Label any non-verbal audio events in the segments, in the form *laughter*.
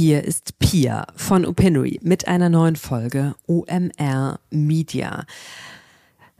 Hier ist Pia von Opinory mit einer neuen Folge OMR Media.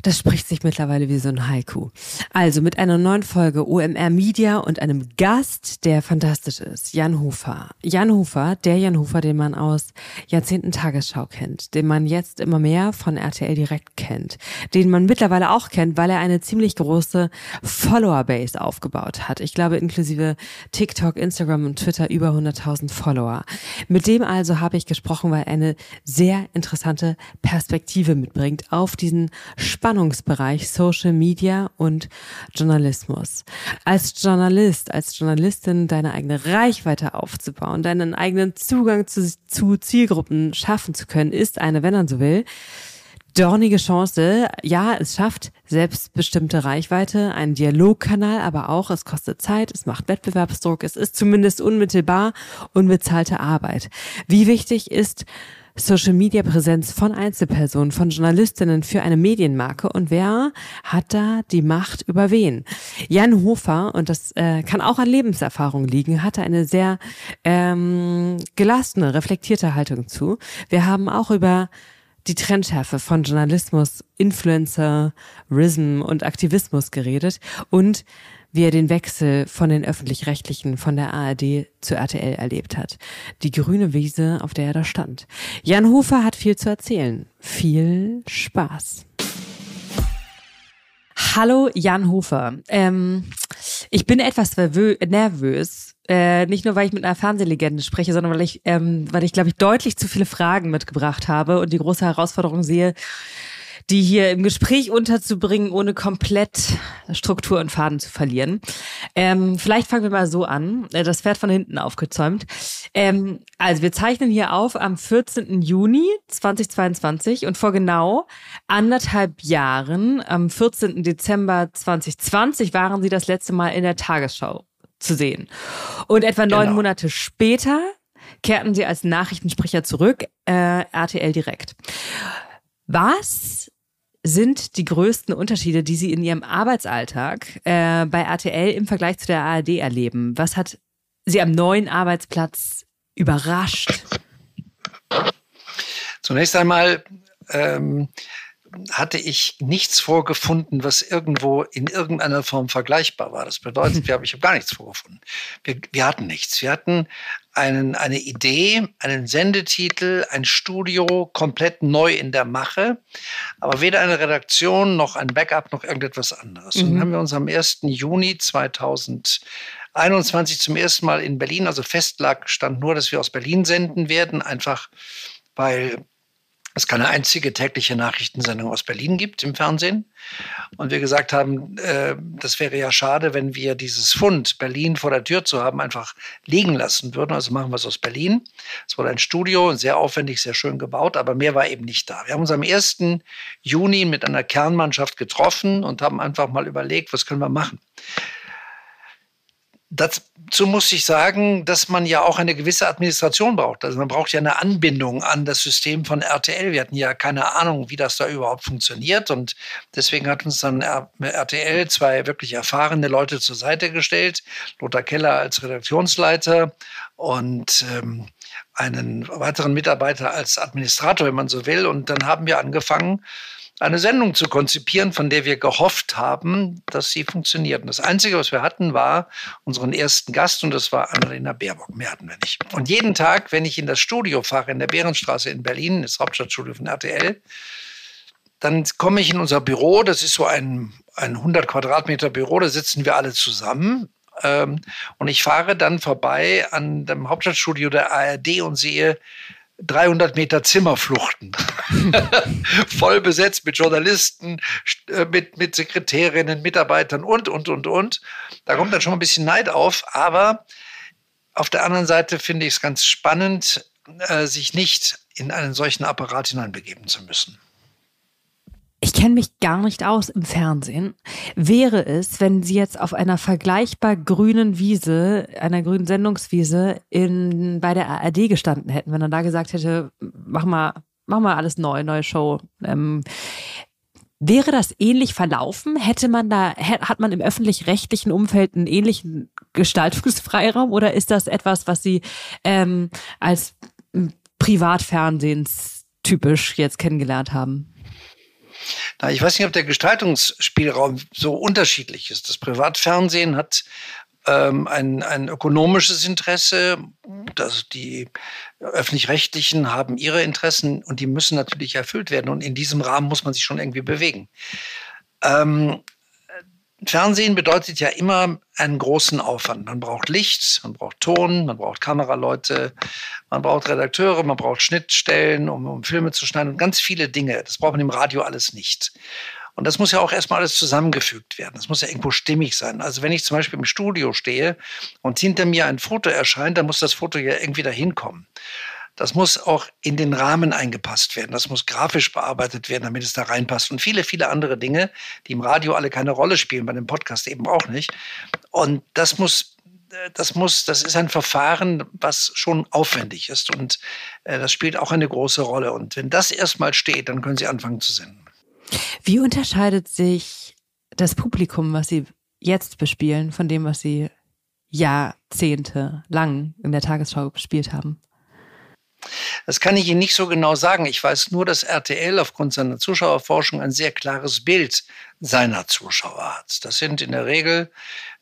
Das spricht sich mittlerweile wie so ein Haiku. Also mit einer neuen Folge OMR Media und einem Gast, der fantastisch ist. Jan Hofer. Jan Hofer, der Jan Hofer, den man aus Jahrzehnten Tagesschau kennt, den man jetzt immer mehr von RTL direkt kennt, den man mittlerweile auch kennt, weil er eine ziemlich große Follower-Base aufgebaut hat. Ich glaube inklusive TikTok, Instagram und Twitter über 100.000 Follower. Mit dem also habe ich gesprochen, weil er eine sehr interessante Perspektive mitbringt auf diesen spannenden Spannungsbereich Social Media und Journalismus. Als Journalist, als Journalistin deine eigene Reichweite aufzubauen, deinen eigenen Zugang zu, zu Zielgruppen schaffen zu können, ist eine, wenn man so will, dornige Chance. Ja, es schafft selbstbestimmte Reichweite, einen Dialogkanal, aber auch es kostet Zeit, es macht Wettbewerbsdruck, es ist zumindest unmittelbar unbezahlte Arbeit. Wie wichtig ist Social Media Präsenz von Einzelpersonen, von Journalistinnen für eine Medienmarke und wer hat da die Macht über wen? Jan Hofer, und das äh, kann auch an Lebenserfahrung liegen, hatte eine sehr ähm, gelassene, reflektierte Haltung zu. Wir haben auch über die Trendschärfe von Journalismus, Influencer, Rism und Aktivismus geredet und wie er den Wechsel von den öffentlich-rechtlichen von der ARD zu RTL erlebt hat. Die grüne Wiese, auf der er da stand. Jan Hofer hat viel zu erzählen. Viel Spaß. Hallo Jan Hofer. Ähm, ich bin etwas nervös. Äh, nicht nur, weil ich mit einer Fernsehlegende spreche, sondern weil ich, ähm, weil ich, glaube ich, deutlich zu viele Fragen mitgebracht habe und die große Herausforderung sehe, die hier im Gespräch unterzubringen, ohne komplett Struktur und Faden zu verlieren. Ähm, vielleicht fangen wir mal so an. Äh, das Pferd von hinten aufgezäumt. Ähm, also wir zeichnen hier auf am 14. Juni 2022 und vor genau anderthalb Jahren, am 14. Dezember 2020, waren Sie das letzte Mal in der Tagesschau zu sehen. Und etwa neun genau. Monate später kehrten Sie als Nachrichtensprecher zurück, äh, RTL direkt. Was sind die größten Unterschiede, die Sie in Ihrem Arbeitsalltag äh, bei RTL im Vergleich zu der ARD erleben? Was hat Sie am neuen Arbeitsplatz überrascht? Zunächst einmal ähm, hatte ich nichts vorgefunden, was irgendwo in irgendeiner Form vergleichbar war. Das bedeutet, *laughs* wir haben, ich habe gar nichts vorgefunden. Wir, wir hatten nichts. Wir hatten einen, eine Idee, einen Sendetitel, ein Studio komplett neu in der Mache, aber weder eine Redaktion noch ein Backup noch irgendetwas anderes. Mhm. Und dann haben wir uns am 1. Juni 2021 zum ersten Mal in Berlin, also fest lag, stand nur, dass wir aus Berlin senden werden, einfach weil es keine einzige tägliche Nachrichtensendung aus Berlin gibt im Fernsehen. Und wir gesagt haben, äh, das wäre ja schade, wenn wir dieses Fund, Berlin vor der Tür zu haben, einfach liegen lassen würden. Also machen wir es aus Berlin. Es wurde ein Studio, sehr aufwendig, sehr schön gebaut, aber mehr war eben nicht da. Wir haben uns am 1. Juni mit einer Kernmannschaft getroffen und haben einfach mal überlegt, was können wir machen. Dazu muss ich sagen, dass man ja auch eine gewisse Administration braucht. Also man braucht ja eine Anbindung an das System von RTL. Wir hatten ja keine Ahnung, wie das da überhaupt funktioniert. Und deswegen hat uns dann RTL zwei wirklich erfahrene Leute zur Seite gestellt. Lothar Keller als Redaktionsleiter und ähm, einen weiteren Mitarbeiter als Administrator, wenn man so will. Und dann haben wir angefangen, eine Sendung zu konzipieren, von der wir gehofft haben, dass sie funktioniert. Und das Einzige, was wir hatten, war unseren ersten Gast und das war Annalena Baerbock. Mehr hatten wir nicht. Und jeden Tag, wenn ich in das Studio fahre, in der Bärenstraße in Berlin, das Hauptstadtstudio von RTL, dann komme ich in unser Büro, das ist so ein, ein 100 Quadratmeter Büro, da sitzen wir alle zusammen. Ähm, und ich fahre dann vorbei an dem Hauptstadtstudio der ARD und sehe 300 Meter Zimmerfluchten. *laughs* Voll besetzt mit Journalisten, äh, mit, mit Sekretärinnen, Mitarbeitern und, und, und, und. Da kommt dann schon ein bisschen Neid auf. Aber auf der anderen Seite finde ich es ganz spannend, äh, sich nicht in einen solchen Apparat hineinbegeben zu müssen ich kenne mich gar nicht aus im Fernsehen. Wäre es, wenn Sie jetzt auf einer vergleichbar grünen Wiese, einer grünen Sendungswiese in, bei der ARD gestanden hätten, wenn er da gesagt hätte, mach mal, mach mal alles neu, neue Show. Ähm, Wäre das ähnlich verlaufen? Hätte man da, hat man im öffentlich-rechtlichen Umfeld einen ähnlichen Gestaltungsfreiraum oder ist das etwas, was Sie ähm, als Privatfernsehens typisch jetzt kennengelernt haben? Na, ich weiß nicht, ob der Gestaltungsspielraum so unterschiedlich ist. Das Privatfernsehen hat ähm, ein, ein ökonomisches Interesse. Das, die öffentlich-rechtlichen haben ihre Interessen und die müssen natürlich erfüllt werden. Und in diesem Rahmen muss man sich schon irgendwie bewegen. Ähm, Fernsehen bedeutet ja immer einen großen Aufwand. Man braucht Licht, man braucht Ton, man braucht Kameraleute, man braucht Redakteure, man braucht Schnittstellen, um, um Filme zu schneiden und ganz viele Dinge. Das braucht man im Radio alles nicht. Und das muss ja auch erstmal alles zusammengefügt werden. Das muss ja irgendwo stimmig sein. Also wenn ich zum Beispiel im Studio stehe und hinter mir ein Foto erscheint, dann muss das Foto ja irgendwie dahin kommen. Das muss auch in den Rahmen eingepasst werden. Das muss grafisch bearbeitet werden, damit es da reinpasst. Und viele, viele andere Dinge, die im Radio alle keine Rolle spielen, bei dem Podcast eben auch nicht. Und das muss das muss, das ist ein Verfahren, was schon aufwendig ist und äh, das spielt auch eine große Rolle. Und wenn das erstmal steht, dann können Sie anfangen zu senden. Wie unterscheidet sich das Publikum, was Sie jetzt bespielen, von dem, was Sie Jahrzehnte lang in der Tagesschau bespielt haben? Das kann ich Ihnen nicht so genau sagen. Ich weiß nur, dass RTL aufgrund seiner Zuschauerforschung ein sehr klares Bild seiner Zuschauer hat. Das sind in der Regel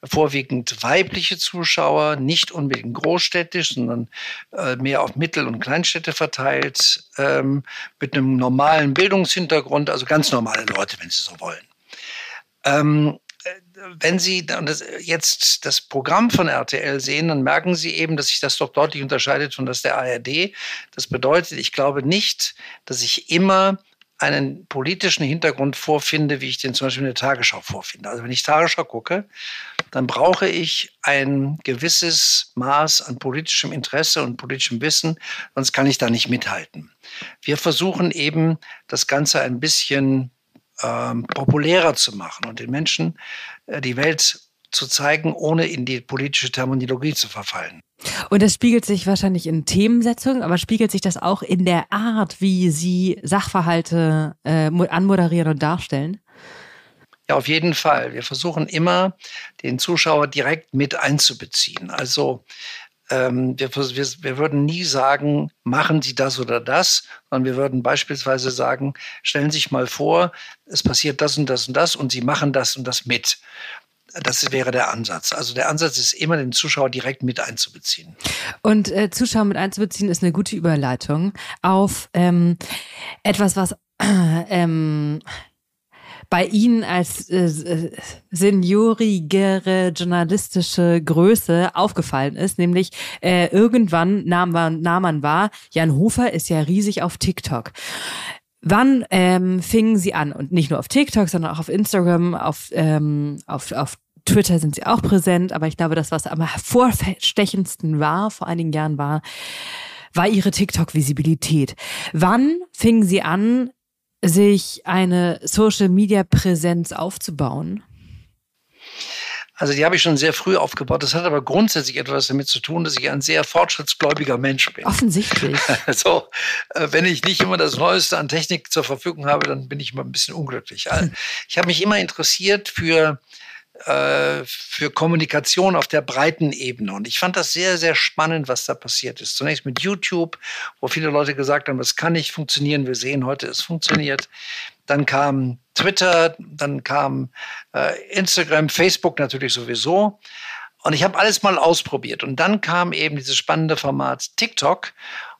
vorwiegend weibliche Zuschauer, nicht unbedingt großstädtisch, sondern äh, mehr auf Mittel- und Kleinstädte verteilt, ähm, mit einem normalen Bildungshintergrund, also ganz normale Leute, wenn Sie so wollen. Wenn Sie jetzt das Programm von RTL sehen, dann merken Sie eben, dass sich das doch deutlich unterscheidet von das der ARD. Das bedeutet, ich glaube nicht, dass ich immer einen politischen Hintergrund vorfinde, wie ich den zum Beispiel in der Tagesschau vorfinde. Also wenn ich Tagesschau gucke, dann brauche ich ein gewisses Maß an politischem Interesse und politischem Wissen, sonst kann ich da nicht mithalten. Wir versuchen eben, das Ganze ein bisschen ähm, populärer zu machen und den Menschen äh, die Welt zu zeigen, ohne in die politische Terminologie zu verfallen. Und das spiegelt sich wahrscheinlich in Themensetzungen, aber spiegelt sich das auch in der Art, wie Sie Sachverhalte äh, anmoderieren und darstellen? Ja, auf jeden Fall. Wir versuchen immer, den Zuschauer direkt mit einzubeziehen. Also ähm, wir, wir, wir würden nie sagen, machen Sie das oder das, sondern wir würden beispielsweise sagen, stellen Sie sich mal vor, es passiert das und das und das und Sie machen das und das mit. Das wäre der Ansatz. Also der Ansatz ist immer, den Zuschauer direkt mit einzubeziehen. Und äh, Zuschauer mit einzubeziehen ist eine gute Überleitung auf ähm, etwas, was äh, *clears throat* ähm, bei Ihnen als äh, seniorigere journalistische Größe aufgefallen ist, nämlich äh, irgendwann nahm man, nahm man wahr, Jan Hofer ist ja riesig auf TikTok. Wann ähm, fingen Sie an? Und nicht nur auf TikTok, sondern auch auf Instagram, auf, ähm, auf, auf Twitter sind Sie auch präsent. Aber ich glaube, das, was am hervorstechendsten war vor einigen Jahren, war, war Ihre TikTok-Visibilität. Wann fingen Sie an, sich eine Social-Media-Präsenz aufzubauen? Also die habe ich schon sehr früh aufgebaut. Das hat aber grundsätzlich etwas damit zu tun, dass ich ein sehr fortschrittsgläubiger Mensch bin. Offensichtlich. *laughs* Also wenn ich nicht immer das Neueste an Technik zur Verfügung habe, dann bin ich immer ein bisschen unglücklich. Also, ich habe mich immer interessiert für äh, für Kommunikation auf der breiten Ebene. Und ich fand das sehr, sehr spannend, was da passiert ist. Zunächst mit YouTube, wo viele Leute gesagt haben, das kann nicht funktionieren. Wir sehen heute, es funktioniert. Dann kam Twitter, dann kam äh, Instagram, Facebook natürlich sowieso. Und ich habe alles mal ausprobiert. Und dann kam eben dieses spannende Format TikTok.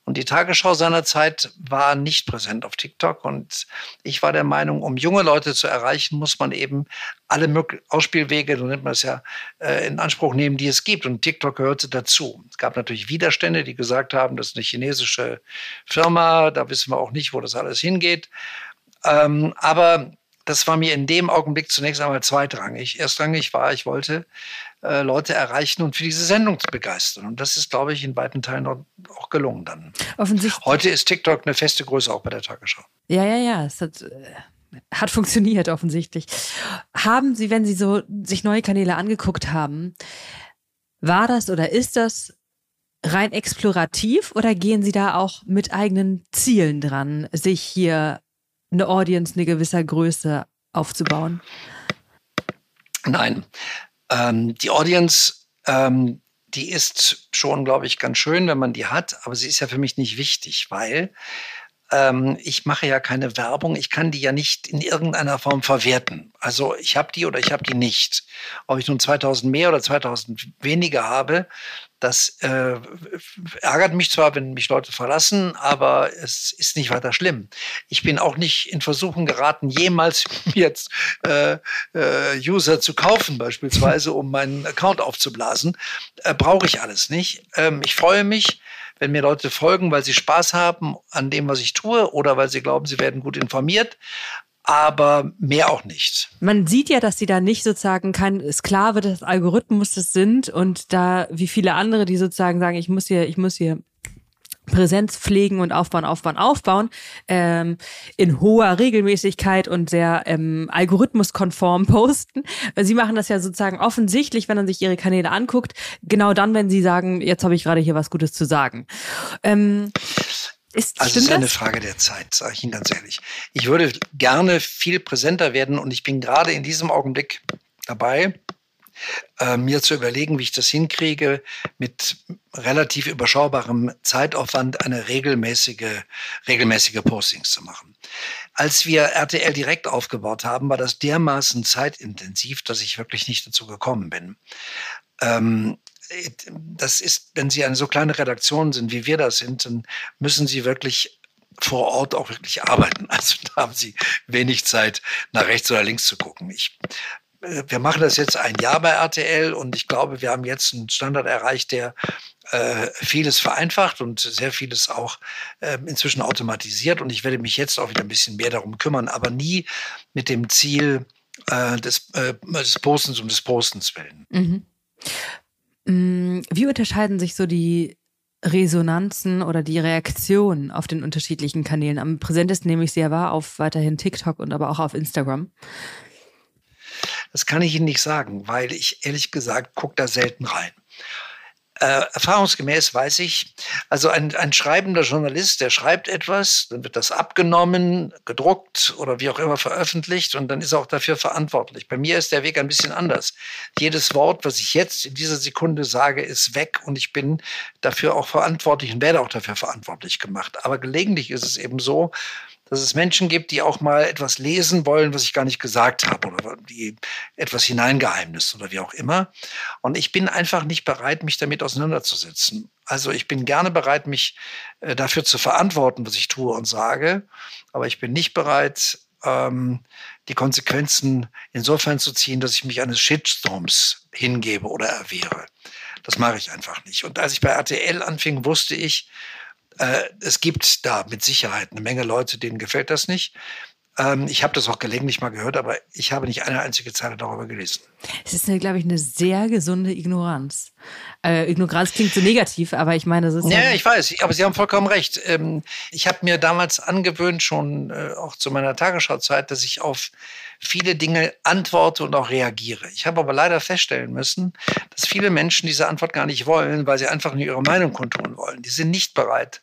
Und die Tagesschau seinerzeit war nicht präsent auf TikTok. Und ich war der Meinung, um junge Leute zu erreichen, muss man eben alle Ausspielwege, so nennt man es ja, äh, in Anspruch nehmen, die es gibt. Und TikTok gehörte dazu. Es gab natürlich Widerstände, die gesagt haben, das ist eine chinesische Firma, da wissen wir auch nicht, wo das alles hingeht. Ähm, aber das war mir in dem Augenblick zunächst einmal zweitrangig. Erstrangig war, ich wollte äh, Leute erreichen und für diese Sendung zu begeistern. Und das ist, glaube ich, in weiten Teilen auch gelungen dann. Offensichtlich. Heute ist TikTok eine feste Größe auch bei der Tagesschau. Ja, ja, ja. Es hat, äh, hat funktioniert offensichtlich. Haben Sie, wenn Sie so sich neue Kanäle angeguckt haben, war das oder ist das rein explorativ oder gehen Sie da auch mit eigenen Zielen dran, sich hier eine Audience eine gewisser Größe aufzubauen? Nein. Ähm, die Audience, ähm, die ist schon, glaube ich, ganz schön, wenn man die hat, aber sie ist ja für mich nicht wichtig, weil ähm, ich mache ja keine Werbung, ich kann die ja nicht in irgendeiner Form verwerten. Also ich habe die oder ich habe die nicht. Ob ich nun 2000 mehr oder 2000 weniger habe, das äh, ärgert mich zwar, wenn mich Leute verlassen, aber es ist nicht weiter schlimm. Ich bin auch nicht in Versuchung geraten, jemals *laughs* jetzt äh, äh, User zu kaufen, beispielsweise, um meinen Account aufzublasen. Äh, Brauche ich alles nicht. Ähm, ich freue mich, wenn mir Leute folgen, weil sie Spaß haben an dem, was ich tue oder weil sie glauben, sie werden gut informiert aber mehr auch nicht. Man sieht ja, dass sie da nicht sozusagen kein Sklave des Algorithmus sind und da wie viele andere, die sozusagen sagen, ich muss hier, ich muss hier Präsenz pflegen und aufbauen, aufbauen, aufbauen, ähm, in hoher Regelmäßigkeit und sehr ähm, algorithmuskonform *laughs* posten. Sie machen das ja sozusagen offensichtlich, wenn man sich ihre Kanäle anguckt, genau dann, wenn sie sagen, jetzt habe ich gerade hier was Gutes zu sagen. Ähm, ist, also es ist eine Frage der Zeit, sage ich Ihnen ganz ehrlich. Ich würde gerne viel präsenter werden und ich bin gerade in diesem Augenblick dabei, äh, mir zu überlegen, wie ich das hinkriege, mit relativ überschaubarem Zeitaufwand eine regelmäßige, regelmäßige Postings zu machen. Als wir RTL direkt aufgebaut haben, war das dermaßen zeitintensiv, dass ich wirklich nicht dazu gekommen bin. Ähm, das ist, wenn Sie eine so kleine Redaktion sind, wie wir das sind, dann müssen Sie wirklich vor Ort auch wirklich arbeiten. *laughs* Also da haben Sie wenig Zeit, nach rechts oder links zu gucken. Ich wir machen das jetzt ein Jahr bei RTL und ich glaube, wir haben jetzt einen Standard erreicht, der äh, vieles vereinfacht und sehr vieles auch äh, inzwischen automatisiert. Und ich werde mich jetzt auch wieder ein bisschen mehr darum kümmern, aber nie mit dem Ziel äh, des, äh, des Postens um des Postens willen. Mhm. Mm, wie unterscheiden sich so die Resonanzen oder die Reaktionen auf den unterschiedlichen Kanälen? Am präsentesten nehme ich sehr wahr auf weiterhin TikTok und aber auch auf Instagram. Das kann ich Ihnen nicht sagen, weil ich ehrlich gesagt gucke da selten rein. Äh, erfahrungsgemäß weiß ich, also ein, ein schreibender Journalist, der schreibt etwas, dann wird das abgenommen, gedruckt oder wie auch immer veröffentlicht und dann ist er auch dafür verantwortlich. Bei mir ist der Weg ein bisschen anders. Jedes Wort, was ich jetzt in dieser Sekunde sage, ist weg und ich bin dafür auch verantwortlich und werde auch dafür verantwortlich gemacht. Aber gelegentlich ist es eben so, dass es Menschen gibt, die auch mal etwas lesen wollen, was ich gar nicht gesagt habe oder die etwas hineingeheimnis oder wie auch immer. Und ich bin einfach nicht bereit, mich damit auseinanderzusetzen. Also ich bin gerne bereit, mich äh, dafür zu verantworten, was ich tue und sage, aber ich bin nicht bereit, ähm, die Konsequenzen insofern zu ziehen, dass ich mich eines Shitstorms hingebe oder erwehre. Das mache ich einfach nicht. Und als ich bei RTL anfing, wusste ich, äh, es gibt da mit Sicherheit eine Menge Leute, denen gefällt das nicht. Ähm, ich habe das auch gelegentlich mal gehört, aber ich habe nicht eine einzige Zeile darüber gelesen. Es ist, glaube ich, eine sehr gesunde Ignoranz. Äh, Ignoranz klingt so negativ, aber ich meine, das ist. Ja, ja ich weiß, aber Sie haben vollkommen recht. Ähm, ich habe mir damals angewöhnt, schon äh, auch zu meiner Tagesschauzeit, dass ich auf viele Dinge antworte und auch reagiere. Ich habe aber leider feststellen müssen, dass viele Menschen diese Antwort gar nicht wollen, weil sie einfach nur ihre Meinung kundtun wollen. Die sind nicht bereit,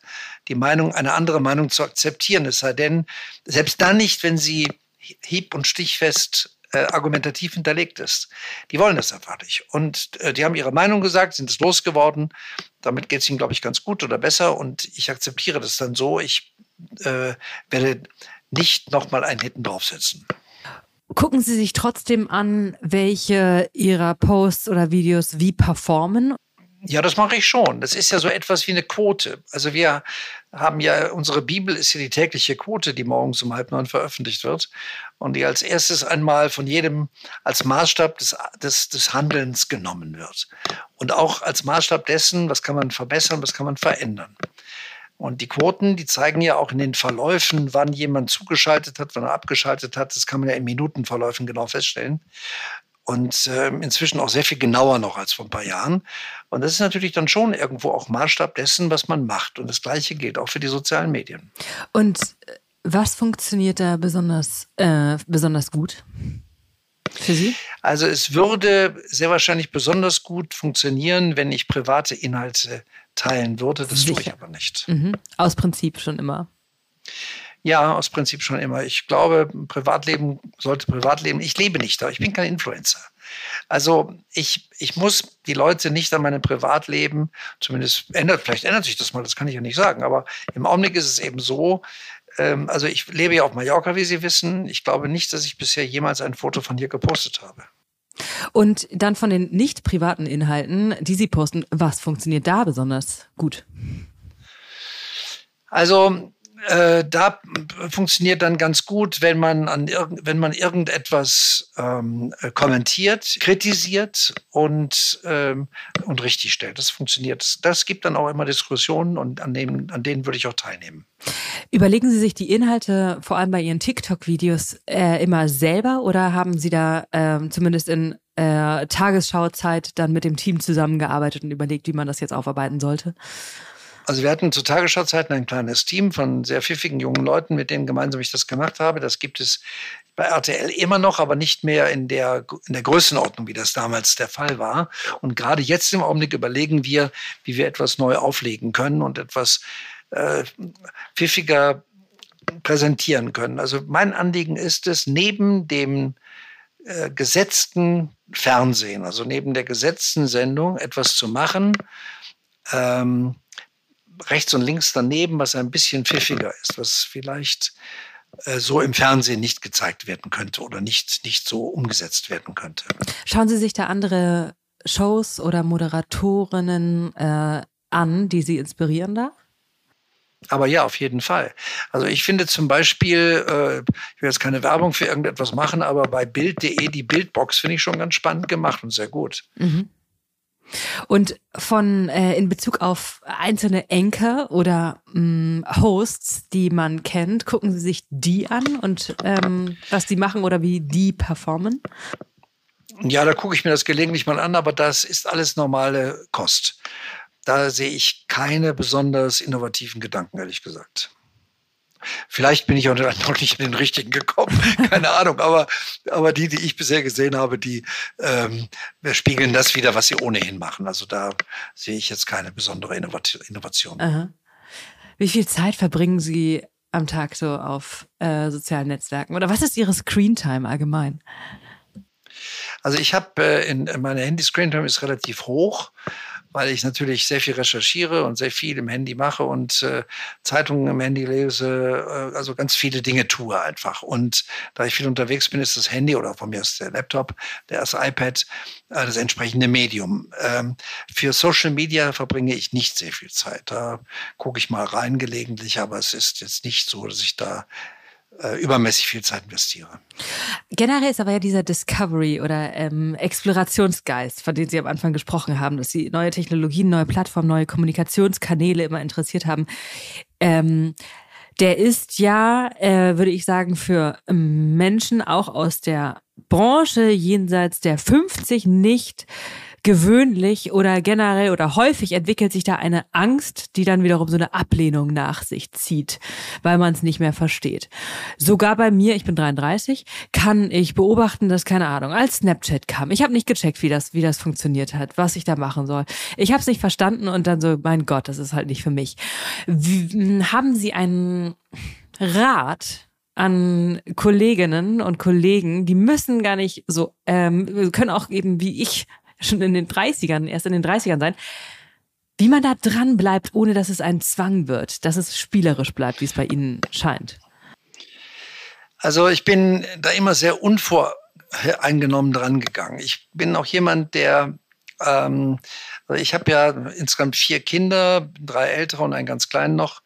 die Meinung, eine andere Meinung zu akzeptieren. Es sei denn, selbst dann nicht, wenn sie hieb- und stichfest äh, argumentativ hinterlegt ist. Die wollen das einfach nicht. Und äh, die haben ihre Meinung gesagt, sind es losgeworden. Damit geht es ihnen, glaube ich, ganz gut oder besser. Und ich akzeptiere das dann so. Ich äh, werde nicht nochmal einen Hitten draufsetzen. Gucken Sie sich trotzdem an, welche Ihrer Posts oder Videos wie performen? Ja, das mache ich schon. Das ist ja so etwas wie eine Quote. Also wir haben ja, unsere Bibel ist ja die tägliche Quote, die morgens um halb neun veröffentlicht wird und die als erstes einmal von jedem als Maßstab des, des, des Handelns genommen wird. Und auch als Maßstab dessen, was kann man verbessern, was kann man verändern. Und die Quoten, die zeigen ja auch in den Verläufen, wann jemand zugeschaltet hat, wann er abgeschaltet hat. Das kann man ja in Minutenverläufen genau feststellen. Und äh, inzwischen auch sehr viel genauer noch als vor ein paar Jahren. Und das ist natürlich dann schon irgendwo auch Maßstab dessen, was man macht. Und das Gleiche gilt auch für die sozialen Medien. Und äh, was funktioniert da besonders, äh, besonders gut? Für Sie? Also es würde sehr wahrscheinlich besonders gut funktionieren, wenn ich private Inhalte teilen würde. Das Sicher. tue ich aber nicht. Mhm. Aus Prinzip schon immer. Ja, aus Prinzip schon immer. Ich glaube, Privatleben sollte Privatleben. Ich lebe nicht da. Ich bin kein Influencer. Also ich, ich muss die Leute nicht an meinem Privatleben, zumindest ändert, vielleicht ändert sich das mal, das kann ich ja nicht sagen, aber im Augenblick ist es eben so, ähm, also ich lebe ja auf Mallorca, wie Sie wissen. Ich glaube nicht, dass ich bisher jemals ein Foto von hier gepostet habe. Und dann von den nicht privaten Inhalten, die Sie posten, was funktioniert da besonders gut? Also äh, da funktioniert dann ganz gut, wenn man an wenn man irgendetwas ähm, kommentiert, kritisiert und ähm, und richtig stellt. Das funktioniert. Das gibt dann auch immer Diskussionen und an denen an denen würde ich auch teilnehmen. Überlegen Sie sich die Inhalte vor allem bei Ihren TikTok-Videos äh, immer selber oder haben Sie da äh, zumindest in äh, Tagesschauzeit dann mit dem Team zusammengearbeitet und überlegt, wie man das jetzt aufarbeiten sollte? Also wir hatten zu Tagesschauzeiten ein kleines Team von sehr pfiffigen jungen Leuten, mit denen gemeinsam ich das gemacht habe. Das gibt es bei RTL immer noch, aber nicht mehr in der, in der Größenordnung, wie das damals der Fall war. Und gerade jetzt im Augenblick überlegen wir, wie wir etwas neu auflegen können und etwas äh, pfiffiger präsentieren können. Also mein Anliegen ist es, neben dem äh, gesetzten Fernsehen, also neben der gesetzten Sendung, etwas zu machen, ähm, rechts und links daneben, was ein bisschen pfiffiger ist, was vielleicht äh, so im Fernsehen nicht gezeigt werden könnte oder nicht, nicht so umgesetzt werden könnte. Schauen Sie sich da andere Shows oder Moderatorinnen äh, an, die Sie inspirieren da? Aber ja, auf jeden Fall. Also ich finde zum Beispiel, äh, ich will jetzt keine Werbung für irgendetwas machen, aber bei Bild.de die Bildbox finde ich schon ganz spannend gemacht und sehr gut. Mhm. Und von äh, in Bezug auf einzelne Anchor oder mh, mm, Hosts, die man kennt, gucken Sie sich die an und ähm, was die machen oder wie die performen? Ja, da gucke ich mir das gelegentlich mal an, aber das ist alles normale Kost. Da sehe ich keine besonders innovativen Gedanken, ehrlich gesagt. Vielleicht bin ich auch noch *laughs* nicht in den richtigen gekommen, *laughs* keine Ahnung. Aber, aber die, die ich bisher gesehen habe, die ähm, spiegeln das wieder, was sie ohnehin machen. Also da sehe ich jetzt keine besondere Innovation. Aha. Wie viel Zeit verbringen Sie am Tag so auf äh, sozialen Netzwerken? Oder was ist Ihre Screentime allgemein? Also ich habe äh, in meine Handy-Screentime ist relativ hoch weil ich natürlich sehr viel recherchiere und sehr viel im Handy mache und äh, Zeitungen im Handy lese, äh, also ganz viele Dinge tue einfach. Und da ich viel unterwegs bin, ist das Handy oder von mir ist der Laptop, der das iPad, äh, das entsprechende Medium. Ähm, für Social Media verbringe ich nicht sehr viel Zeit. Da gucke ich mal rein gelegentlich, aber es ist jetzt nicht so, dass ich da äh, übermäßig viel Zeit investiere. Generell ist aber ja dieser Discovery oder ähm, Explorationsgeist, von dem Sie am Anfang gesprochen haben, dass Sie neue Technologien, neue Plattformen, neue Kommunikationskanäle immer interessiert haben. Ähm, der ist ja, äh, würde ich sagen, für Menschen auch aus der Branche jenseits der 50 nicht gewöhnlich oder generell oder häufig entwickelt sich da eine Angst, die dann wiederum so eine Ablehnung nach sich zieht, weil man es nicht mehr versteht. Sogar bei mir, ich bin 33, kann ich beobachten, dass keine Ahnung, als Snapchat kam. Ich habe nicht gecheckt, wie das wie das funktioniert hat, was ich da machen soll. Ich habe es nicht verstanden und dann so, mein Gott, das ist halt nicht für mich. Wie, haben Sie einen Rat an Kolleginnen und Kollegen, die müssen gar nicht so, ähm, können auch eben wie ich schon in den 30ern, erst in den 30ern sein. Wie man da dran bleibt, ohne dass es ein Zwang wird, dass es spielerisch bleibt, wie es bei Ihnen scheint. Also ich bin da immer sehr unvoreingenommen dran gegangen. Ich bin auch jemand, der ähm, also ich habe ja insgesamt vier Kinder, drei ältere und einen ganz kleinen noch.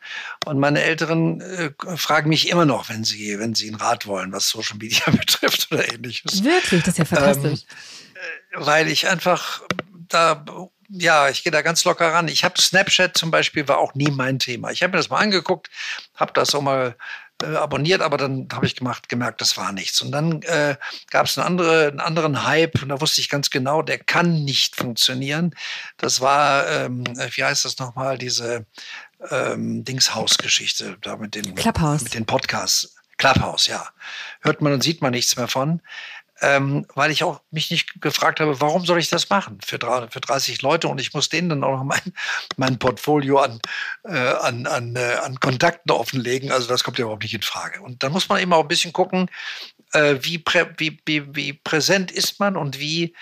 Und meine Älteren äh, fragen mich immer noch, wenn sie, wenn sie einen Rat wollen, was Social Media *laughs* betrifft oder ähnliches. Wirklich, das ist ja fantastisch. Ähm, weil ich einfach da ja, ich gehe da ganz locker ran. Ich habe Snapchat zum Beispiel war auch nie mein Thema. Ich habe mir das mal angeguckt, habe das auch mal äh, abonniert, aber dann habe ich gemacht, gemerkt, das war nichts. Und dann äh, gab es eine andere, einen anderen Hype und da wusste ich ganz genau, der kann nicht funktionieren. Das war, ähm, wie heißt das nochmal, diese ähm, Dingshaus-Geschichte da mit den, Clubhouse. mit den Podcasts. Clubhouse, ja. Hört man und sieht man nichts mehr von. Ähm, weil ich auch mich nicht gefragt habe, warum soll ich das machen für, für 30 Leute und ich muss denen dann auch noch mein, mein Portfolio an, äh, an, an, äh, an Kontakten offenlegen. Also das kommt ja überhaupt nicht in Frage. Und dann muss man eben auch ein bisschen gucken, äh, wie, prä, wie, wie, wie präsent ist man und wie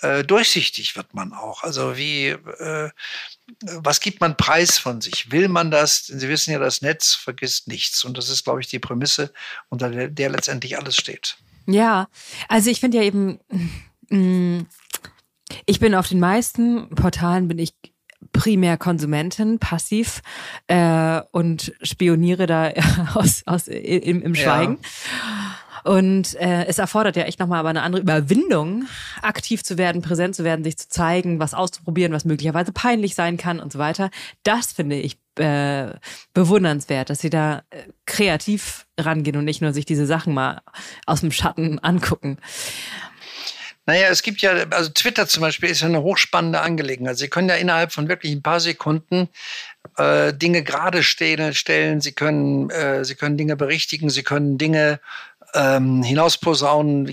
äh, durchsichtig wird man auch. Also wie, äh, was gibt man preis von sich? Will man das? Sie wissen ja, das Netz vergisst nichts. Und das ist, glaube ich, die Prämisse, unter der letztendlich alles steht. Ja, also ich finde ja eben, mm, ich bin auf den meisten Portalen bin ich primär Konsumentin, passiv äh, und spioniere da *laughs* aus, aus im, im Schweigen. Ja. Und äh, es erfordert ja echt nochmal aber eine andere Überwindung, aktiv zu werden, präsent zu werden, sich zu zeigen, was auszuprobieren, was möglicherweise peinlich sein kann und so weiter. Das finde ich äh, bewundernswert, dass sie da äh, kreativ rangehen und nicht nur sich diese Sachen mal aus dem Schatten angucken. Naja, es gibt ja, also Twitter zum Beispiel ist ja eine hochspannende Angelegenheit. Sie können ja innerhalb von wirklich ein paar Sekunden äh, Dinge gerade stellen, Sie können, äh, Sie können Dinge berichtigen, Sie können Dinge ähm, hinausposaunen,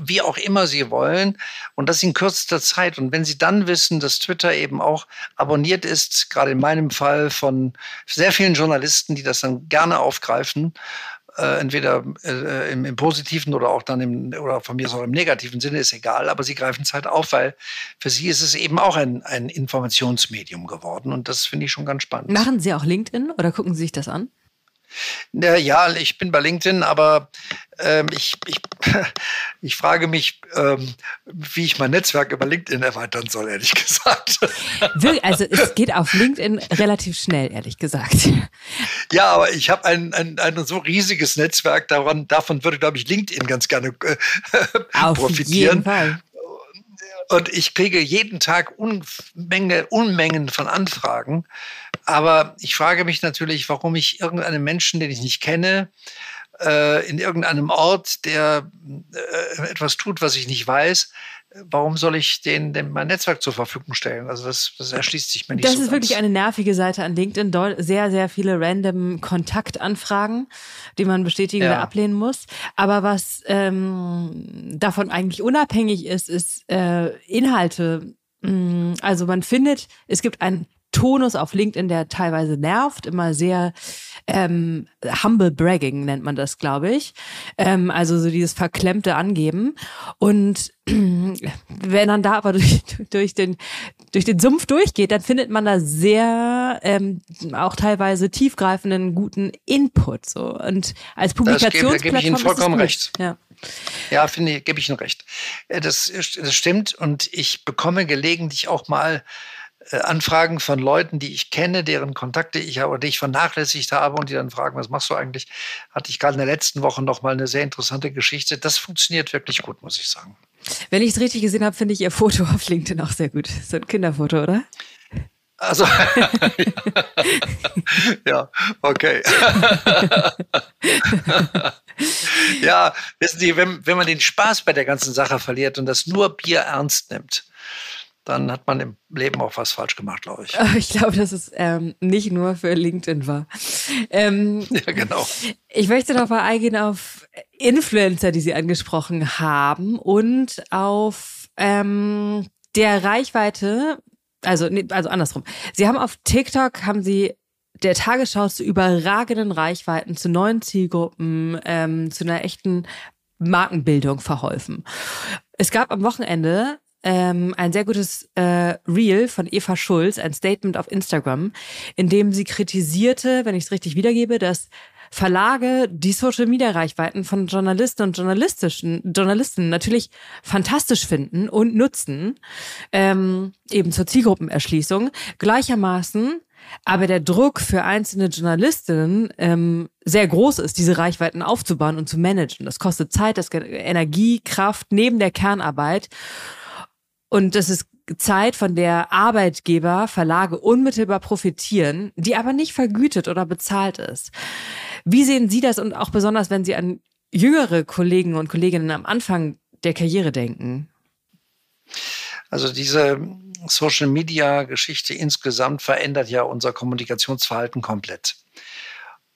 wie, auch immer Sie wollen. Und das in kürzester Zeit. Und wenn Sie dann wissen, dass Twitter eben auch abonniert ist, gerade in meinem Fall von sehr vielen Journalisten, die das dann gerne aufgreifen, äh, entweder äh, im, im, positiven oder auch dann im, oder von mir aus auch im negativen Sinne, ist egal, aber sie greifen es halt auf, weil für sie ist es eben auch ein, ein Informationsmedium geworden und das finde ich schon ganz spannend. Machen Sie auch LinkedIn oder gucken Sie sich das an? Ja, ich bin bei LinkedIn, aber ähm, ich, ich, *laughs* ich frage mich, ähm, wie ich mein Netzwerk über LinkedIn erweitern soll, ehrlich *laughs* gesagt. Also es geht auf LinkedIn relativ schnell, ehrlich gesagt. Ja, aber ich habe ein, ein, ein so riesiges Netzwerk, daran, davon würde, glaube ich, LinkedIn ganz gerne äh, *laughs* auf profitieren. Jeden Fall. Und ich kriege jeden Tag Unmenge, Unmengen von Anfragen. Aber ich frage mich natürlich, warum ich irgendeinen Menschen, den ich nicht kenne, äh, in irgendeinem Ort, der äh, etwas tut, was ich nicht weiß, warum soll ich den, den mein Netzwerk zur Verfügung stellen? Also das, das erschließt sich mir nicht. Das so ist ganz. wirklich eine nervige Seite an LinkedIn. Sehr, sehr viele random Kontaktanfragen, die man bestätigen ja. oder ablehnen muss. Aber was ähm, davon eigentlich unabhängig ist, ist äh, Inhalte. Mm, also man findet, es gibt ein Tonus auf LinkedIn, der teilweise nervt, immer sehr ähm, humble bragging nennt man das, glaube ich. Ähm, also so dieses verklemmte Angeben. Und *clears throat* wenn man da aber *laughs* durch, durch, den, durch den Sumpf durchgeht, dann findet man da sehr ähm, auch teilweise tiefgreifenden guten Input. So. Und als Publikationsplattform da gebe ich Ihnen vollkommen recht. Ja. Ja, finde ich, gebe ich Ihnen recht. Äh, das, das stimmt und ich bekomme gelegentlich auch mal Anfragen von Leuten, die ich kenne, deren Kontakte ich habe, die ich vernachlässigt habe und die dann fragen, was machst du eigentlich? Hatte ich gerade in der letzten Woche noch mal eine sehr interessante Geschichte. Das funktioniert wirklich gut, muss ich sagen. Wenn ich es richtig gesehen habe, finde ich Ihr Foto auf LinkedIn auch sehr gut. So ein Kinderfoto, oder? Also, *laughs* ja, okay. *laughs* ja, wissen Sie, wenn, wenn man den Spaß bei der ganzen Sache verliert und das nur Bier ernst nimmt, dann hat man im Leben auch was falsch gemacht, glaube ich. *laughs* Ich glaube, dass es ähm, nicht nur für LinkedIn war. Ähm, ja, genau. Ich möchte noch mal eingehen auf Influencer, die Sie angesprochen haben und auf ähm, der Reichweite, also, nee, also andersrum. Sie haben auf TikTok, haben Sie der Tagesschau zu überragenden Reichweiten, zu neuen Zielgruppen, ähm, zu einer echten Markenbildung verholfen. Es gab am Wochenende ähm, ein sehr gutes äh, Reel von Eva Schulz, ein Statement auf Instagram, in dem sie kritisierte, wenn ich es richtig wiedergebe, dass Verlage die Social Media Reichweiten von Journalisten und journalistischen Journalisten natürlich fantastisch finden und nutzen, ähm, eben zur Zielgruppenerschließung. Gleichermaßen aber der Druck für einzelne Journalistinnen ähm, sehr groß ist, diese Reichweiten aufzubauen und zu managen. Das kostet Zeit, das Energie, Kraft neben der Kernarbeit. Und das ist Zeit, von der Arbeitgeber, Verlage unmittelbar profitieren, die aber nicht vergütet oder bezahlt ist. Wie sehen Sie das und auch besonders, wenn Sie an jüngere Kollegen und Kolleginnen am Anfang der Karriere denken? Also diese Social Media Geschichte insgesamt verändert ja unser Kommunikationsverhalten komplett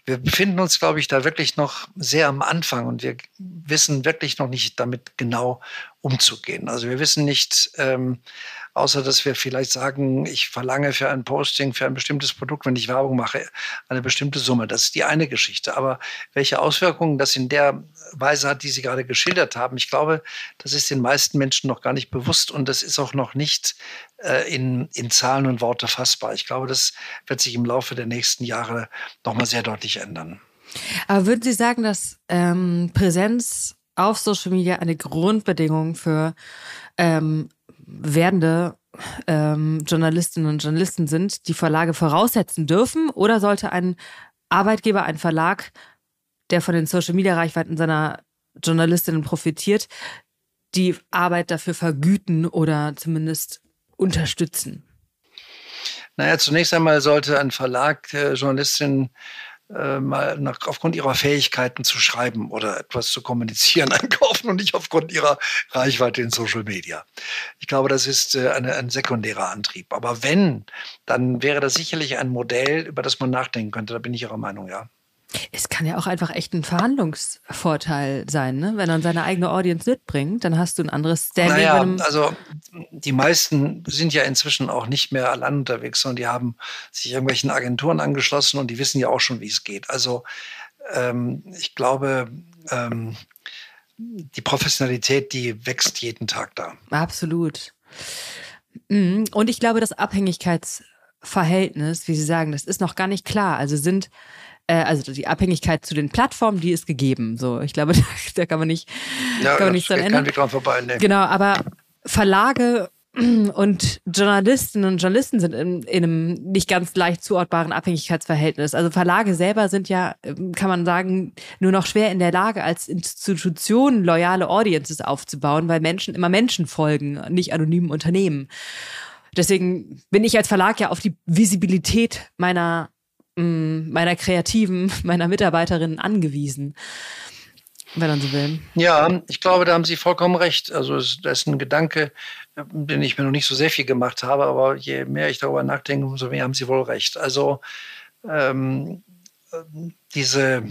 wir befinden uns, glaube ich, da wirklich noch sehr am Anfang und wir wissen wirklich noch nicht damit genau umzugehen. Also wir wissen nicht, ähm, außer dass wir vielleicht sagen, ich verlange für ein Posting, für ein bestimmtes Produkt, wenn ich Werbung mache, eine bestimmte Summe. Das ist die eine Geschichte. Aber welche Auswirkungen das in der Weise hat, die Sie gerade geschildert haben, ich glaube, das ist den meisten Menschen noch gar nicht bewusst und das ist auch noch nicht äh, in, in Zahlen und Worte fassbar. Ich glaube, das wird sich im Laufe der nächsten Jahre nochmal sehr deutlich ändern. Aber würden Sie sagen, dass ähm, Präsenz auf Social Media eine Grundbedingung für ähm, werdende ähm, Journalistinnen und Journalisten sind, die Verlage voraussetzen dürfen? Oder sollte ein Arbeitgeber, ein Verlag, der von den Social-Media-Reichweiten seiner Journalistinnen profitiert, die Arbeit dafür vergüten oder zumindest unterstützen? Naja, zunächst einmal sollte ein Verlag äh, Journalistinnen äh, mal nach, aufgrund ihrer Fähigkeiten zu schreiben oder etwas zu kommunizieren *laughs* einkaufen und nicht aufgrund ihrer Reichweite in Social Media. Ich glaube, das ist äh, eine, ein sekundärer Antrieb. Aber wenn, dann wäre das sicherlich ein Modell, über das man nachdenken könnte. Da bin ich Ihrer Meinung, ja. Es kann ja auch einfach echt ein Verhandlungsvorteil sein, ne? wenn man seine eigene Audience mitbringt, dann hast du ein anderes Standing. Naja, also die meisten sind ja inzwischen auch nicht mehr allein unterwegs, sondern die haben sich irgendwelchen Agenturen angeschlossen und die wissen ja auch schon, wie es geht. Also ähm, ich glaube, ähm, die Professionalität, die wächst jeden Tag da. Absolut. Mhm. Und ich glaube, das Abhängigkeitsverhältnis, wie Sie sagen, das ist noch gar nicht klar. Also sind also die Abhängigkeit zu den Plattformen, die ist gegeben. So, ich glaube, *laughs* da, da kann man nicht, ja, kann man nicht dran ändern. Dran vorbei, nee. Genau, aber Verlage *clears throat* und Journalistinnen und Journalisten sind in, in, einem nicht ganz leicht zuortbaren Abhängigkeitsverhältnis. Also Verlage selber sind ja, kann man sagen, nur noch schwer in der Lage, als Institution loyale Audiences aufzubauen, weil Menschen immer Menschen folgen, nicht anonymen Unternehmen. Deswegen bin ich als Verlag ja auf die Visibilität meiner meiner Kreativen, *laughs* meiner Mitarbeiterinnen angewiesen, wenn man so will. Ja, ich glaube, da haben Sie vollkommen recht. Also das ist ein Gedanke, den ich mir noch nicht so sehr viel gemacht habe, aber je mehr ich darüber nachdenke, umso mehr haben Sie wohl recht. Also ähm, diese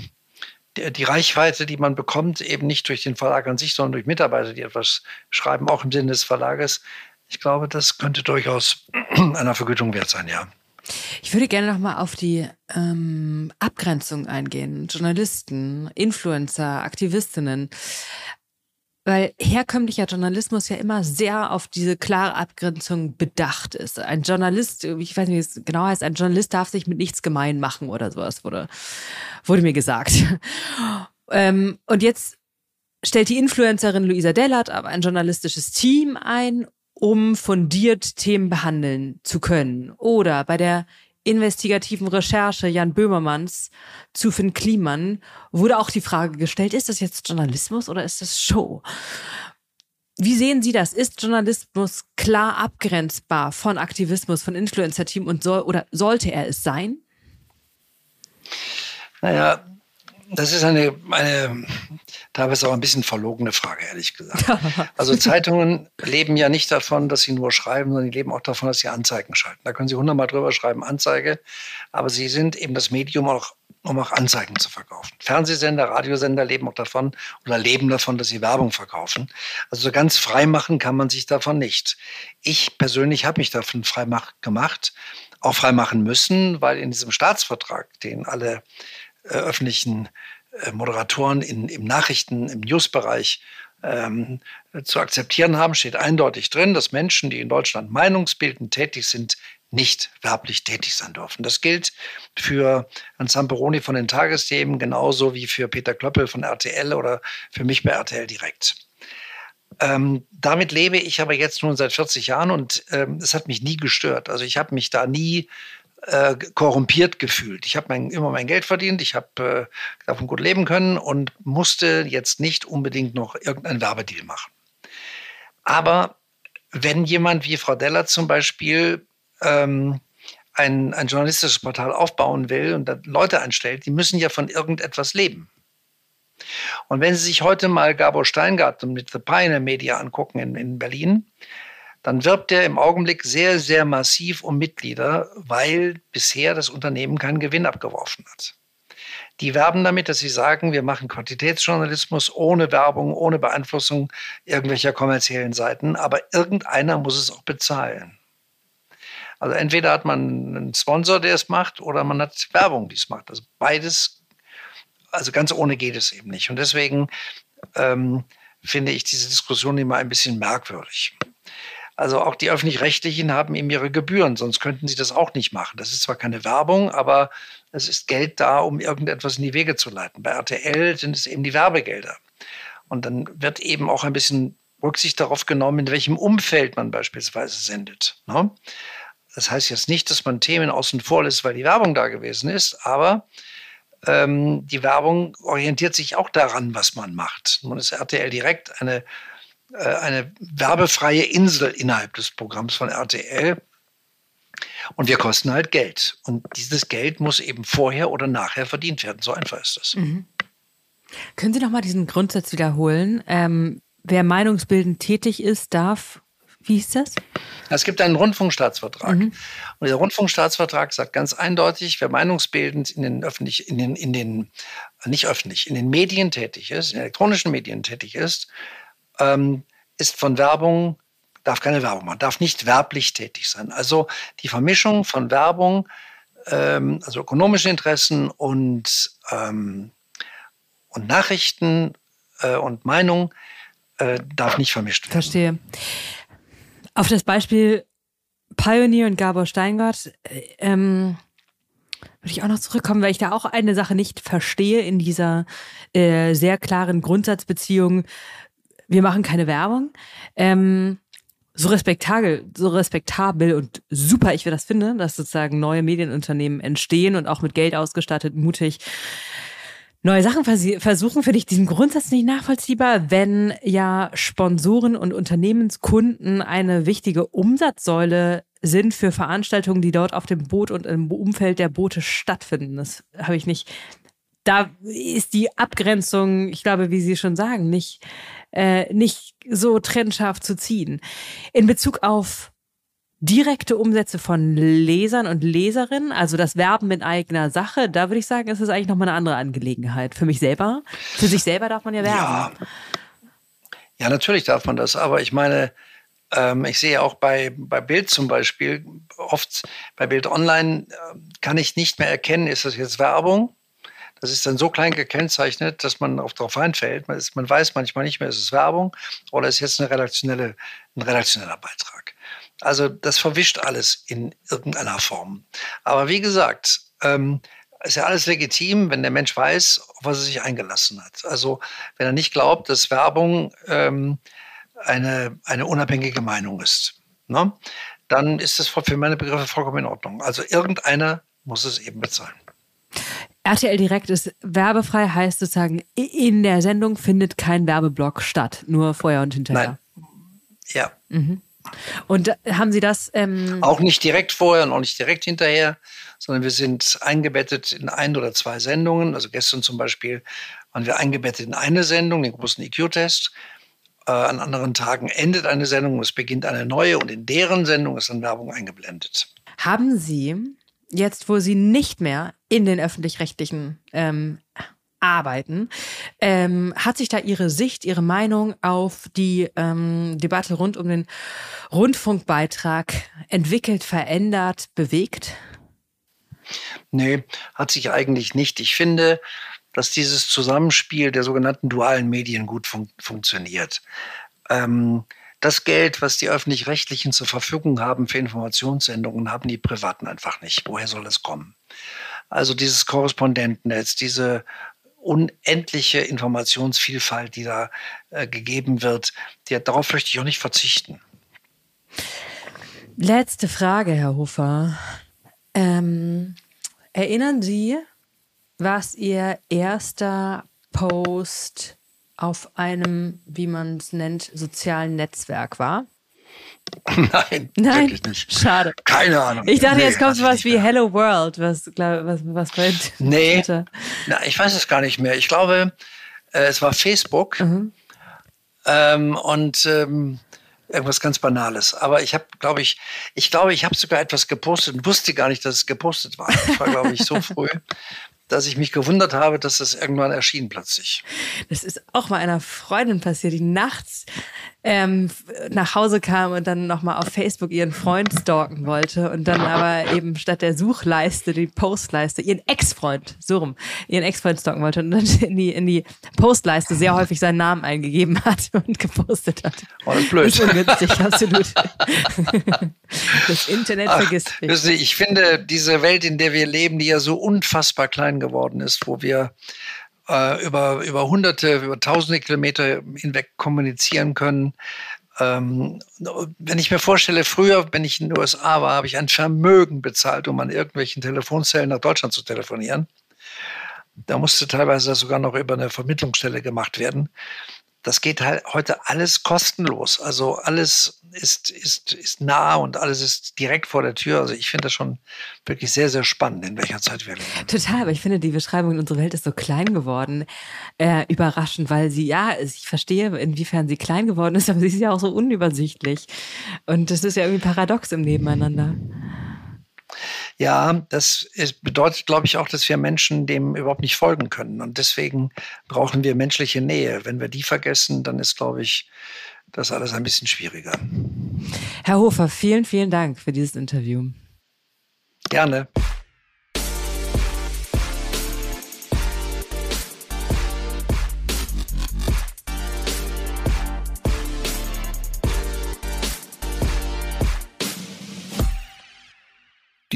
die Reichweite, die man bekommt, eben nicht durch den Verlag an sich, sondern durch Mitarbeiter, die etwas schreiben, auch im Sinne des Verlages. Ich glaube, das könnte durchaus *clears throat* einer Vergütung wert sein, ja. Ich würde gerne nochmal auf die ähm, Abgrenzung eingehen. Journalisten, Influencer, Aktivistinnen. Weil herkömmlicher Journalismus ja immer sehr auf diese klare Abgrenzung bedacht ist. Ein Journalist, ich weiß nicht, wie es genau heißt, ein Journalist darf sich mit nichts gemein machen oder sowas, wurde, wurde mir gesagt. ähm, und jetzt stellt die Influencerin Luisa Dellert aber ein journalistisches Team ein um fundiert Themen behandeln zu können. Oder bei der investigativen Recherche Jan Böhmermanns zu Finn Kliman wurde auch die Frage gestellt, ist das jetzt Journalismus oder ist das Show? Wie sehen Sie das? Ist Journalismus klar abgrenzbar von Aktivismus, von Influencer-Team und soll oder sollte er es sein? Naja, das ist eine, eine teilweise auch ein bisschen verlogene Frage, ehrlich gesagt. *laughs* Also Zeitungen leben ja nicht davon, dass sie nur schreiben, sondern die leben auch davon, dass sie Anzeigen schalten. Da können sie hundertmal drüber schreiben, Anzeige, aber sie sind eben das Medium auch um auch Anzeigen zu verkaufen. Fernsehsender, Radiosender leben auch davon oder leben davon, dass sie Werbung verkaufen. Also so ganz frei machen kann man sich davon nicht. Ich persönlich habe mich davon frei gemacht, auch frei machen müssen, weil in diesem Staatsvertrag, den alle äh, öffentlichen äh, Moderatoren in, im Nachrichten-, im Newsbereich ähm, zu akzeptieren haben, steht eindeutig drin, dass Menschen, die in Deutschland meinungsbildend tätig sind, nicht werblich tätig sein dürfen. Das gilt für Herrn Zamperoni von den Tagesthemen genauso wie für Peter Klöppel von RTL oder für mich bei RTL direkt. Ähm, damit lebe ich aber jetzt nun seit 40 Jahren und ähm, es hat mich nie gestört. Also ich habe mich da nie äh, korrumpiert gefühlt. Ich habe mein, immer mein Geld verdient, ich habe äh, davon gut leben können und musste jetzt nicht unbedingt noch irgendeinen Werbedeal machen. Aber wenn jemand wie Frau Deller zum Beispiel ähm, ein, ein journalistisches Portal aufbauen will und da Leute einstellt, die müssen ja von irgendetwas leben. Und wenn Sie sich heute mal Gabor Steingart mit The Pioneer Media angucken in, in Berlin, dann wirbt er im Augenblick sehr, sehr massiv um Mitglieder, weil bisher das Unternehmen keinen Gewinn abgeworfen hat. Die werben damit, dass sie sagen, wir machen Quantitätsjournalismus ohne Werbung, ohne Beeinflussung irgendwelcher kommerziellen Seiten, aber irgendeiner muss es auch bezahlen. Also entweder hat man einen Sponsor, der es macht, oder man hat Werbung, die es macht. Also beides, also ganz ohne geht es eben nicht. Und deswegen ähm, finde ich diese Diskussion immer ein bisschen merkwürdig. Also auch die öffentlich-rechtlichen haben eben ihre Gebühren, sonst könnten sie das auch nicht machen. Das ist zwar keine Werbung, aber es ist Geld da, um irgendetwas in die Wege zu leiten. Bei RTL sind es eben die Werbegelder. Und dann wird eben auch ein bisschen Rücksicht darauf genommen, in welchem Umfeld man beispielsweise sendet. Ne? Das heißt jetzt nicht, dass man Themen außen vor lässt, weil die Werbung da gewesen ist, aber ähm, die Werbung orientiert sich auch daran, was man macht. Nun ist RTL direkt eine eine werbefreie Insel innerhalb des Programms von RTL. Und wir kosten halt Geld. Und dieses Geld muss eben vorher oder nachher verdient werden. So einfach ist das. Mhm. Können Sie noch mal diesen Grundsatz wiederholen? Ähm, wer meinungsbildend tätig ist, darf wie ist das? Es gibt einen Rundfunkstaatsvertrag. Mhm. Und dieser Rundfunkstaatsvertrag sagt ganz eindeutig, wer meinungsbildend in den öffentlich, in den, in den, nicht öffentlich, in den Medien tätig ist, in elektronischen Medien tätig ist, ähm, ist von Werbung, darf keine Werbung machen, darf nicht werblich tätig sein. Also die Vermischung von Werbung, ähm, also ökonomische Interessen und, ähm, und Nachrichten äh, und Meinung äh, darf nicht vermischt werden. Verstehe. Auf das Beispiel Pioneer und Gabor Steingart äh, ähm, würde ich auch noch zurückkommen, weil ich da auch eine Sache nicht verstehe in dieser äh, sehr klaren Grundsatzbeziehung wir machen keine Werbung. Ähm, so respektabel, so respektabel und super ich das finde, dass sozusagen neue Medienunternehmen entstehen und auch mit Geld ausgestattet, mutig neue Sachen versuchen, finde ich diesen Grundsatz nicht nachvollziehbar, wenn ja Sponsoren und Unternehmenskunden eine wichtige Umsatzsäule sind für Veranstaltungen, die dort auf dem Boot und im Umfeld der Boote stattfinden. Das habe ich nicht. Da ist die Abgrenzung, ich glaube, wie Sie schon sagen, nicht äh, nicht so trennscharf zu ziehen. In Bezug auf direkte Umsätze von Lesern und Leserinnen, also das Werben in eigener Sache, da würde ich sagen, ist es eigentlich nochmal eine andere Angelegenheit. Für mich selber, für sich selber darf man ja werben. Ja, ja natürlich darf man das, aber ich meine, ähm, ich sehe auch bei, bei Bild zum Beispiel, oft bei Bild Online äh, kann ich nicht mehr erkennen, ist das jetzt Werbung das ist dann so klein gekennzeichnet, dass man darauf einfällt. Man, ist, man, weiß manchmal nicht mehr, ist es Werbung oder ist jetzt eine redaktionelle, ein redaktioneller Beitrag. Also das verwischt alles in irgendeiner Form. Aber wie gesagt, ähm, ist ja alles legitim, wenn der Mensch weiß, auf was er sich eingelassen hat. Also wenn er nicht glaubt, dass Werbung ähm, eine, eine unabhängige Meinung ist, ne? dann ist das für meine Begriffe vollkommen in Ordnung. Also irgendeiner muss es eben bezahlen. RTL Direkt ist werbefrei, heißt sozusagen, in der Sendung findet kein Werbeblock statt, nur vorher und hinterher. Nein. Ja. Mhm. Und haben Sie das? Ähm auch nicht direkt vorher und auch nicht direkt hinterher, sondern wir sind eingebettet in ein oder zwei Sendungen. Also gestern zum Beispiel waren wir eingebettet in eine Sendung, den großen EQ-Test. Äh, an anderen Tagen endet eine Sendung und es beginnt eine neue und in deren Sendung ist dann Werbung eingeblendet. Haben Sie jetzt, wo Sie nicht mehr in den öffentlich-rechtlichen ähm, arbeiten. Ähm, hat sich da Ihre Sicht, Ihre Meinung auf die ähm, Debatte rund um den Rundfunkbeitrag entwickelt, verändert, bewegt? Nee, hat sich eigentlich nicht. Ich finde, dass dieses Zusammenspiel der sogenannten dualen Medien gut fun funktioniert. Ähm, das Geld, was die öffentlich-rechtlichen zur Verfügung haben für Informationssendungen, haben die Privaten einfach nicht. Woher soll es kommen? Also dieses Korrespondentennetz, diese unendliche Informationsvielfalt, die da äh, gegeben wird, die, darauf möchte ich auch nicht verzichten. Letzte Frage, Herr Hofer. Ähm, erinnern Sie, was Ihr erster Post auf einem, wie man es nennt, sozialen Netzwerk war? *laughs* Nein, Nein, wirklich nicht. Schade. Keine Ahnung. Ich dachte, nee, jetzt kommt sowas wie Hello World, was, glaub, was, was brennt. *laughs* Nee, na, ich weiß es gar nicht mehr. Ich glaube, äh, es war Facebook mhm. ähm, und ähm, irgendwas ganz Banales. Aber ich habe, glaube ich, ich glaube, ich habe sogar etwas gepostet und wusste gar nicht, dass es gepostet war. Ich war, glaube ich, so *laughs* früh. dass ich mich gewundert habe, dass es irgendwann erschien plötzlich. Das ist auch mal einer Freundin passiert, die nachts ähm, nach Hause kam und dann nochmal auf Facebook ihren Freund stalken wollte und dann aber eben statt der Suchleiste, die Postleiste, ihren Ex-Freund, so rum, ihren Ex-Freund stalken wollte und dann in die, in die Postleiste sehr häufig seinen Namen eingegeben hat *laughs* und gepostet hat. Oh, das ist blöd. Das ist ungünstig, *laughs* absolut. Das Internet Ach, vergisst mich. Ich finde, diese Welt, in der wir leben, die ja so unfassbar klein geworden ist, wo wir äh, über, über hunderte, über tausende Kilometer hinweg kommunizieren können. Ähm, wenn ich mir vorstelle, früher, wenn ich in den USA war, habe ich ein Vermögen bezahlt, um an irgendwelchen Telefonzellen nach Deutschland zu telefonieren. Da musste teilweise sogar noch über eine Vermittlungsstelle gemacht werden. Das geht halt heute alles kostenlos. Also alles ist, ist, ist nah und alles ist direkt vor der Tür. Also ich finde das schon wirklich sehr, sehr spannend, in welcher Zeit wir leben. Total, aber ich finde, die Beschreibung in unserer Welt ist so klein geworden. Äh, überraschend, weil sie, ja, ich verstehe, inwiefern sie klein geworden ist, *laughs* aber sie ist ja auch so unübersichtlich. Und das ist ja irgendwie paradox im Nebeneinander. Ja, das ist, bedeutet, glaube ich, auch, dass wir Menschen dem überhaupt nicht folgen können. Und deswegen brauchen wir menschliche Nähe. Wenn wir die vergessen, dann ist, glaube ich, das alles ein bisschen schwieriger. Herr Hofer, vielen, vielen Dank für dieses Interview. Gerne.